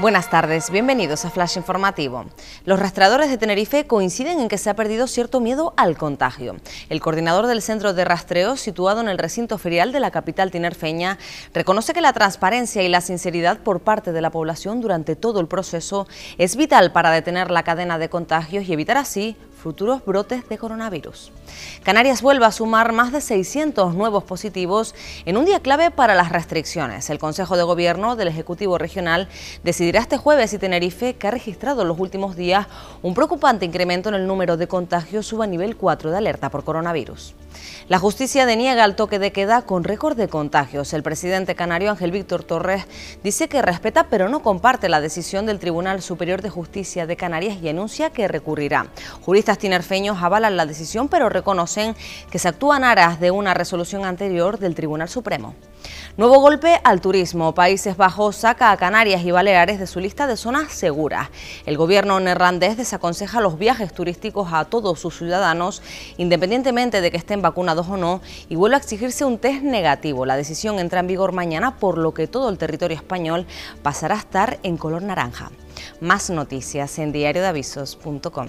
Buenas tardes, bienvenidos a Flash Informativo. Los rastreadores de Tenerife coinciden en que se ha perdido cierto miedo al contagio. El coordinador del centro de rastreo, situado en el recinto ferial de la capital tinerfeña, reconoce que la transparencia y la sinceridad por parte de la población durante todo el proceso es vital para detener la cadena de contagios y evitar así futuros brotes de coronavirus. Canarias vuelve a sumar más de 600 nuevos positivos en un día clave para las restricciones. El Consejo de Gobierno del Ejecutivo Regional decidirá este jueves si Tenerife, que ha registrado en los últimos días un preocupante incremento en el número de contagios, suba a nivel 4 de alerta por coronavirus. La justicia deniega el toque de queda con récord de contagios. El presidente canario Ángel Víctor Torres dice que respeta pero no comparte la decisión del Tribunal Superior de Justicia de Canarias y anuncia que recurrirá. Juristas tinerfeños avalan la decisión pero reconocen que se actúa en aras de una resolución anterior del Tribunal Supremo. Nuevo golpe al turismo. Países Bajos saca a Canarias y Baleares de su lista de zonas seguras. El gobierno neerlandés desaconseja los viajes turísticos a todos sus ciudadanos, independientemente de que estén vacunados o no, y vuelve a exigirse un test negativo. La decisión entra en vigor mañana, por lo que todo el territorio español pasará a estar en color naranja. Más noticias en diariodeavisos.com.